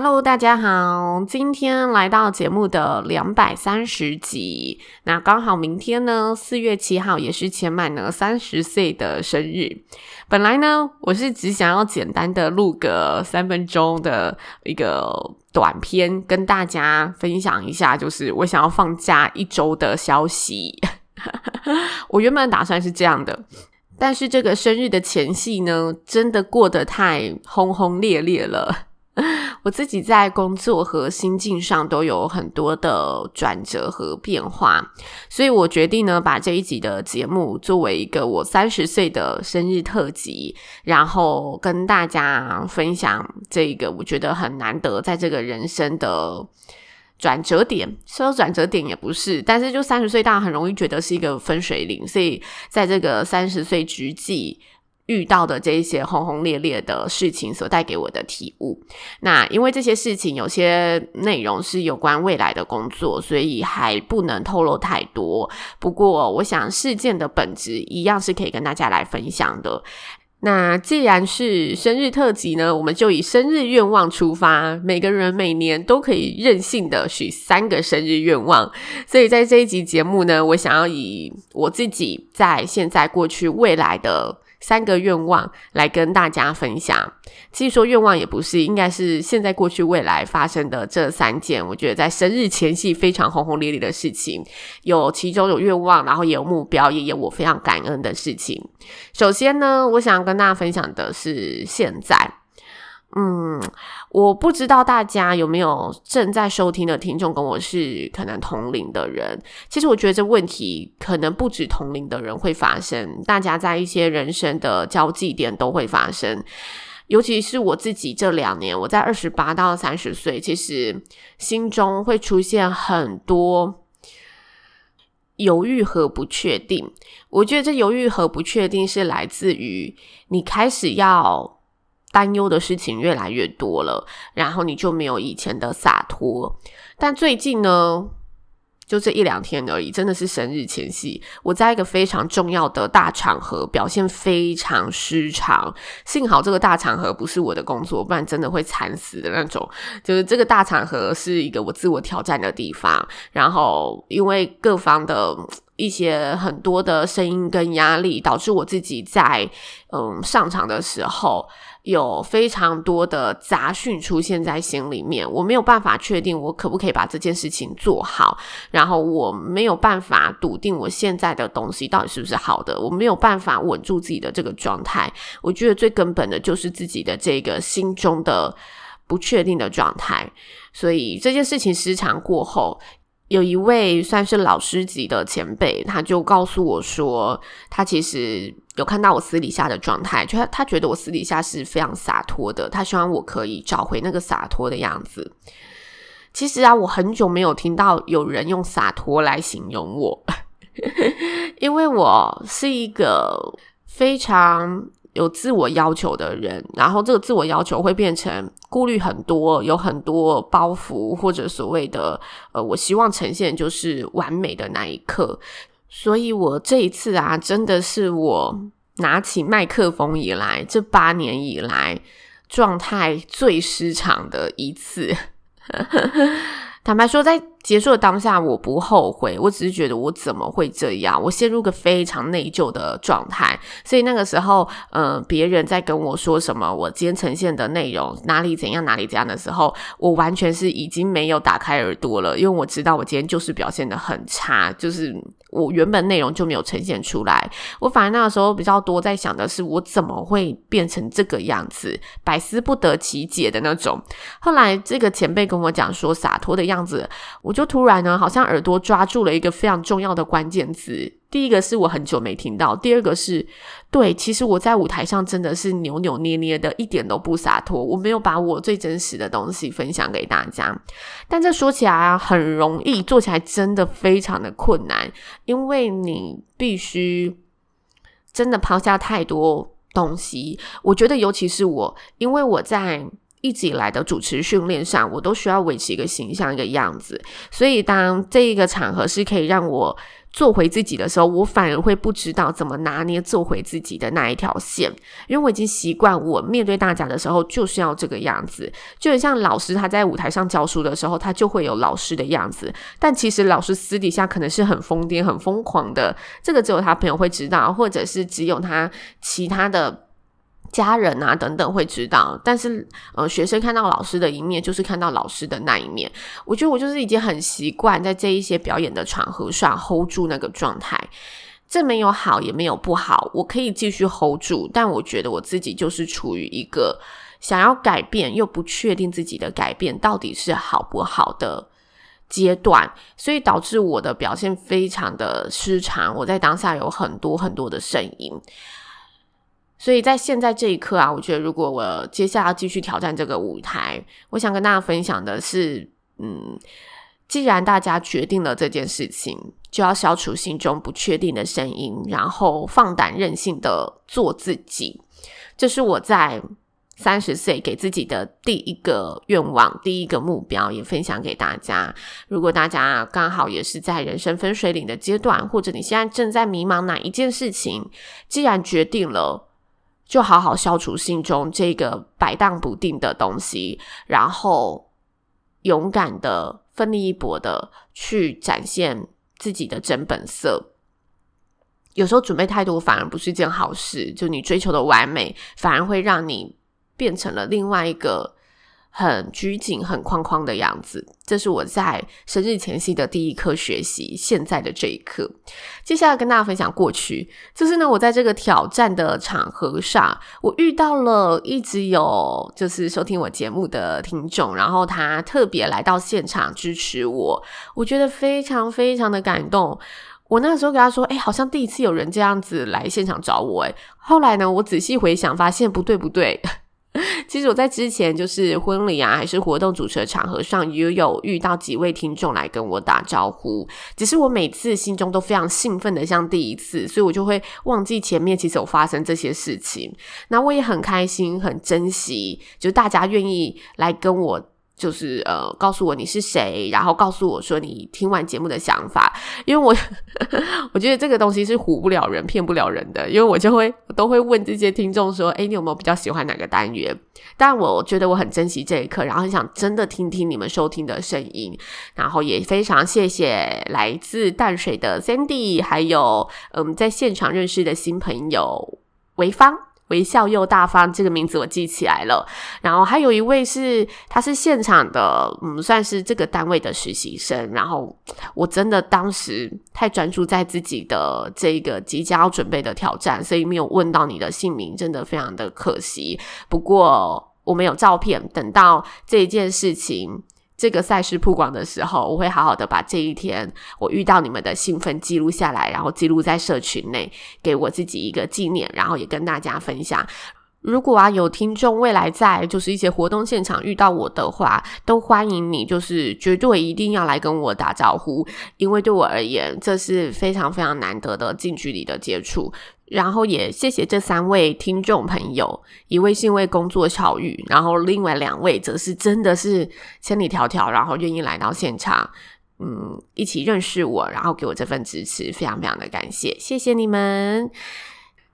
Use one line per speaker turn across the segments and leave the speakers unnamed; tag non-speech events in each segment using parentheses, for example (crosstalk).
Hello，大家好，今天来到节目的两百三十集，那刚好明天呢，四月七号也是前满呢三十岁的生日。本来呢，我是只想要简单的录个三分钟的一个短片，跟大家分享一下，就是我想要放假一周的消息。(laughs) 我原本打算是这样的，但是这个生日的前戏呢，真的过得太轰轰烈烈了。我自己在工作和心境上都有很多的转折和变化，所以我决定呢，把这一集的节目作为一个我三十岁的生日特辑，然后跟大家分享这个我觉得很难得在这个人生的转折点。说转折点也不是，但是就三十岁大家很容易觉得是一个分水岭，所以在这个三十岁之际。遇到的这一些轰轰烈烈的事情所带给我的体悟，那因为这些事情有些内容是有关未来的工作，所以还不能透露太多。不过，我想事件的本质一样是可以跟大家来分享的。那既然是生日特辑呢，我们就以生日愿望出发，每个人每年都可以任性的许三个生日愿望。所以在这一集节目呢，我想要以我自己在现在、过去、未来的。三个愿望来跟大家分享。其实说愿望也不是，应该是现在、过去、未来发生的这三件，我觉得在生日前夕非常轰轰烈烈的事情。有其中有愿望，然后也有目标，也有我非常感恩的事情。首先呢，我想跟大家分享的是现在。嗯，我不知道大家有没有正在收听的听众跟我是可能同龄的人。其实我觉得这问题可能不止同龄的人会发生，大家在一些人生的交际点都会发生。尤其是我自己这两年，我在二十八到三十岁，其实心中会出现很多犹豫和不确定。我觉得这犹豫和不确定是来自于你开始要。担忧的事情越来越多了，然后你就没有以前的洒脱。但最近呢，就这一两天而已，真的是生日前夕，我在一个非常重要的大场合表现非常失常。幸好这个大场合不是我的工作，不然真的会惨死的那种。就是这个大场合是一个我自我挑战的地方，然后因为各方的一些很多的声音跟压力，导致我自己在嗯上场的时候。有非常多的杂讯出现在心里面，我没有办法确定我可不可以把这件事情做好，然后我没有办法笃定我现在的东西到底是不是好的，我没有办法稳住自己的这个状态。我觉得最根本的就是自己的这个心中的不确定的状态，所以这件事情时常过后。有一位算是老师级的前辈，他就告诉我说，他其实有看到我私底下的状态，就他他觉得我私底下是非常洒脱的，他希望我可以找回那个洒脱的样子。其实啊，我很久没有听到有人用洒脱来形容我，(laughs) 因为我是一个非常。有自我要求的人，然后这个自我要求会变成顾虑很多，有很多包袱，或者所谓的呃，我希望呈现就是完美的那一刻。所以我这一次啊，真的是我拿起麦克风以来，这八年以来状态最失常的一次。(laughs) 坦白说，在结束的当下，我不后悔，我只是觉得我怎么会这样？我陷入个非常内疚的状态。所以那个时候，呃，别人在跟我说什么，我今天呈现的内容哪里怎样，哪里怎样的时候，我完全是已经没有打开耳朵了，因为我知道我今天就是表现得很差，就是我原本内容就没有呈现出来。我反而那个时候比较多在想的是，我怎么会变成这个样子，百思不得其解的那种。后来这个前辈跟我讲说洒脱的样子，我就突然呢，好像耳朵抓住了一个非常重要的关键词。第一个是我很久没听到，第二个是对，其实我在舞台上真的是扭扭捏捏的，一点都不洒脱。我没有把我最真实的东西分享给大家，但这说起来啊，很容易，做起来真的非常的困难，因为你必须真的抛下太多东西。我觉得，尤其是我，因为我在一直以来的主持训练上，我都需要维持一个形象、一个样子，所以当这一个场合是可以让我。做回自己的时候，我反而会不知道怎么拿捏做回自己的那一条线，因为我已经习惯我面对大家的时候就是要这个样子，就很像老师他在舞台上教书的时候，他就会有老师的样子，但其实老师私底下可能是很疯癫、很疯狂的，这个只有他朋友会知道，或者是只有他其他的。家人啊，等等会知道，但是呃，学生看到老师的一面，就是看到老师的那一面。我觉得我就是已经很习惯在这一些表演的场合上 hold 住那个状态，这没有好也没有不好，我可以继续 hold 住。但我觉得我自己就是处于一个想要改变又不确定自己的改变到底是好不好的阶段，所以导致我的表现非常的失常。我在当下有很多很多的声音。所以在现在这一刻啊，我觉得如果我接下来要继续挑战这个舞台，我想跟大家分享的是，嗯，既然大家决定了这件事情，就要消除心中不确定的声音，然后放胆任性的做自己。这是我在三十岁给自己的第一个愿望，第一个目标，也分享给大家。如果大家刚好也是在人生分水岭的阶段，或者你现在正在迷茫哪一件事情，既然决定了。就好好消除心中这个摆荡不定的东西，然后勇敢的、奋力一搏的去展现自己的真本色。有时候准备太多反而不是一件好事，就你追求的完美，反而会让你变成了另外一个。很拘谨、很框框的样子，这是我在生日前夕的第一课学习。现在的这一刻，接下来跟大家分享过去，就是呢，我在这个挑战的场合上，我遇到了一直有就是收听我节目的听众，然后他特别来到现场支持我，我觉得非常非常的感动。我那时候跟他说：“哎，好像第一次有人这样子来现场找我。”哎，后来呢，我仔细回想，发现不对，不对。(laughs) 其实我在之前就是婚礼啊，还是活动主持的场合上，也有遇到几位听众来跟我打招呼。只是我每次心中都非常兴奋的，像第一次，所以我就会忘记前面其实有发生这些事情。那我也很开心，很珍惜，就大家愿意来跟我。就是呃，告诉我你是谁，然后告诉我说你听完节目的想法，因为我 (laughs) 我觉得这个东西是唬不了人、骗不了人的，因为我就会都会问这些听众说，诶，你有没有比较喜欢哪个单元？但我觉得我很珍惜这一刻，然后很想真的听听你们收听的声音，然后也非常谢谢来自淡水的 Sandy，还有嗯，在现场认识的新朋友潍坊。微笑又大方，这个名字我记起来了。然后还有一位是，他是现场的，嗯，算是这个单位的实习生。然后我真的当时太专注在自己的这个即将要准备的挑战，所以没有问到你的姓名，真的非常的可惜。不过我没有照片，等到这件事情。这个赛事曝光的时候，我会好好的把这一天我遇到你们的兴奋记录下来，然后记录在社群内，给我自己一个纪念，然后也跟大家分享。如果啊有听众未来在就是一些活动现场遇到我的话，都欢迎你，就是绝对一定要来跟我打招呼，因为对我而言，这是非常非常难得的近距离的接触。然后也谢谢这三位听众朋友，一位是因为工作巧遇，然后另外两位则是真的是千里迢迢，然后愿意来到现场，嗯，一起认识我，然后给我这份支持，非常非常的感谢，谢谢你们。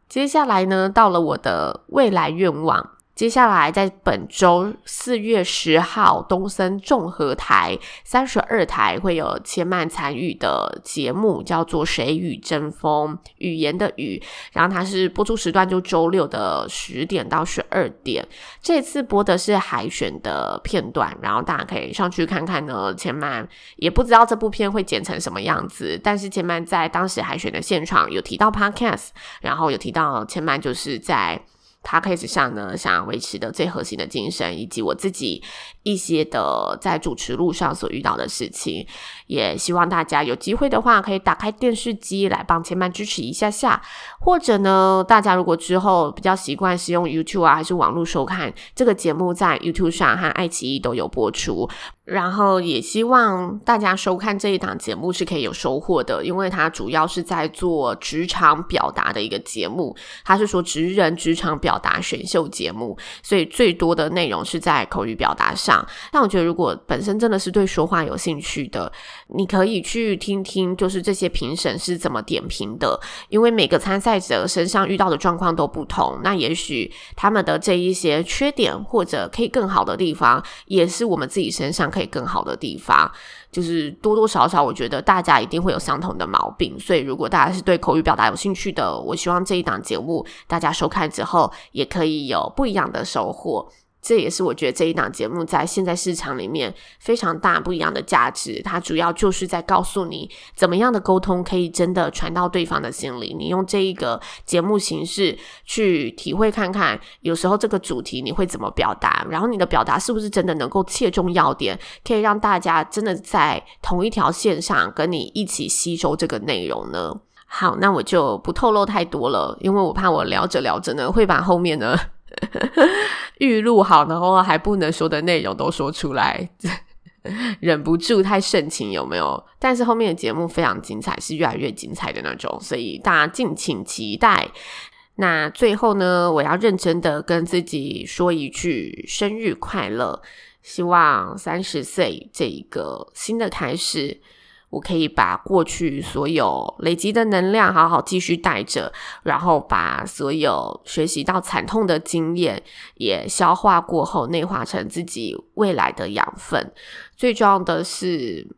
接下来呢，到了我的未来愿望，接下来，在本周四月十号，东森综合台三十二台会有千曼参与的节目，叫做《谁与争锋》，语言的语。然后它是播出时段就周六的十点到十二点。这次播的是海选的片段，然后大家可以上去看看呢。千曼也不知道这部片会剪成什么样子，但是千曼在当时海选的现场有提到 Podcast，然后有提到千曼就是在。他开始上呢，想要维持的最核心的精神，以及我自己一些的在主持路上所遇到的事情，也希望大家有机会的话，可以打开电视机来帮千曼支持一下下，或者呢，大家如果之后比较习惯使用 YouTube 啊，还是网络收看这个节目，在 YouTube 上和爱奇艺都有播出。然后也希望大家收看这一档节目是可以有收获的，因为它主要是在做职场表达的一个节目，它是说职人职场表达选秀节目，所以最多的内容是在口语表达上。但我觉得，如果本身真的是对说话有兴趣的，你可以去听听，就是这些评审是怎么点评的，因为每个参赛者身上遇到的状况都不同，那也许他们的这一些缺点或者可以更好的地方，也是我们自己身上。可以更好的地方，就是多多少少，我觉得大家一定会有相同的毛病。所以，如果大家是对口语表达有兴趣的，我希望这一档节目大家收看之后，也可以有不一样的收获。这也是我觉得这一档节目在现在市场里面非常大不一样的价值。它主要就是在告诉你，怎么样的沟通可以真的传到对方的心里。你用这一个节目形式去体会看看，有时候这个主题你会怎么表达，然后你的表达是不是真的能够切中要点，可以让大家真的在同一条线上跟你一起吸收这个内容呢？好，那我就不透露太多了，因为我怕我聊着聊着呢，会把后面呢。(laughs) 预录好，然后还不能说的内容都说出来，(laughs) 忍不住太盛情有没有？但是后面的节目非常精彩，是越来越精彩的那种，所以大家敬请期待。那最后呢，我要认真的跟自己说一句生日快乐，希望三十岁这一个新的开始。我可以把过去所有累积的能量好好继续带着，然后把所有学习到惨痛的经验也消化过后，内化成自己未来的养分。最重要的是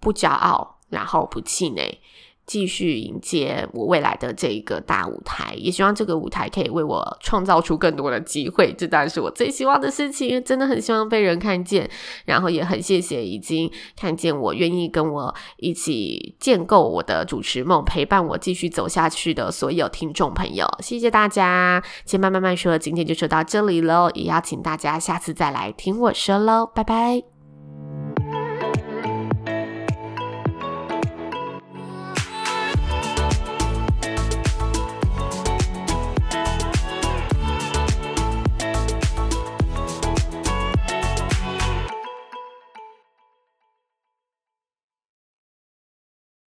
不骄傲，然后不气馁。继续迎接我未来的这一个大舞台，也希望这个舞台可以为我创造出更多的机会，这当然是我最希望的事情。真的很希望被人看见，然后也很谢谢已经看见我、愿意跟我一起建构我的主持梦、陪伴我继续走下去的所有听众朋友。谢谢大家，千慢慢慢说，今天就说到这里喽，也邀请大家下次再来听我说喽，拜拜。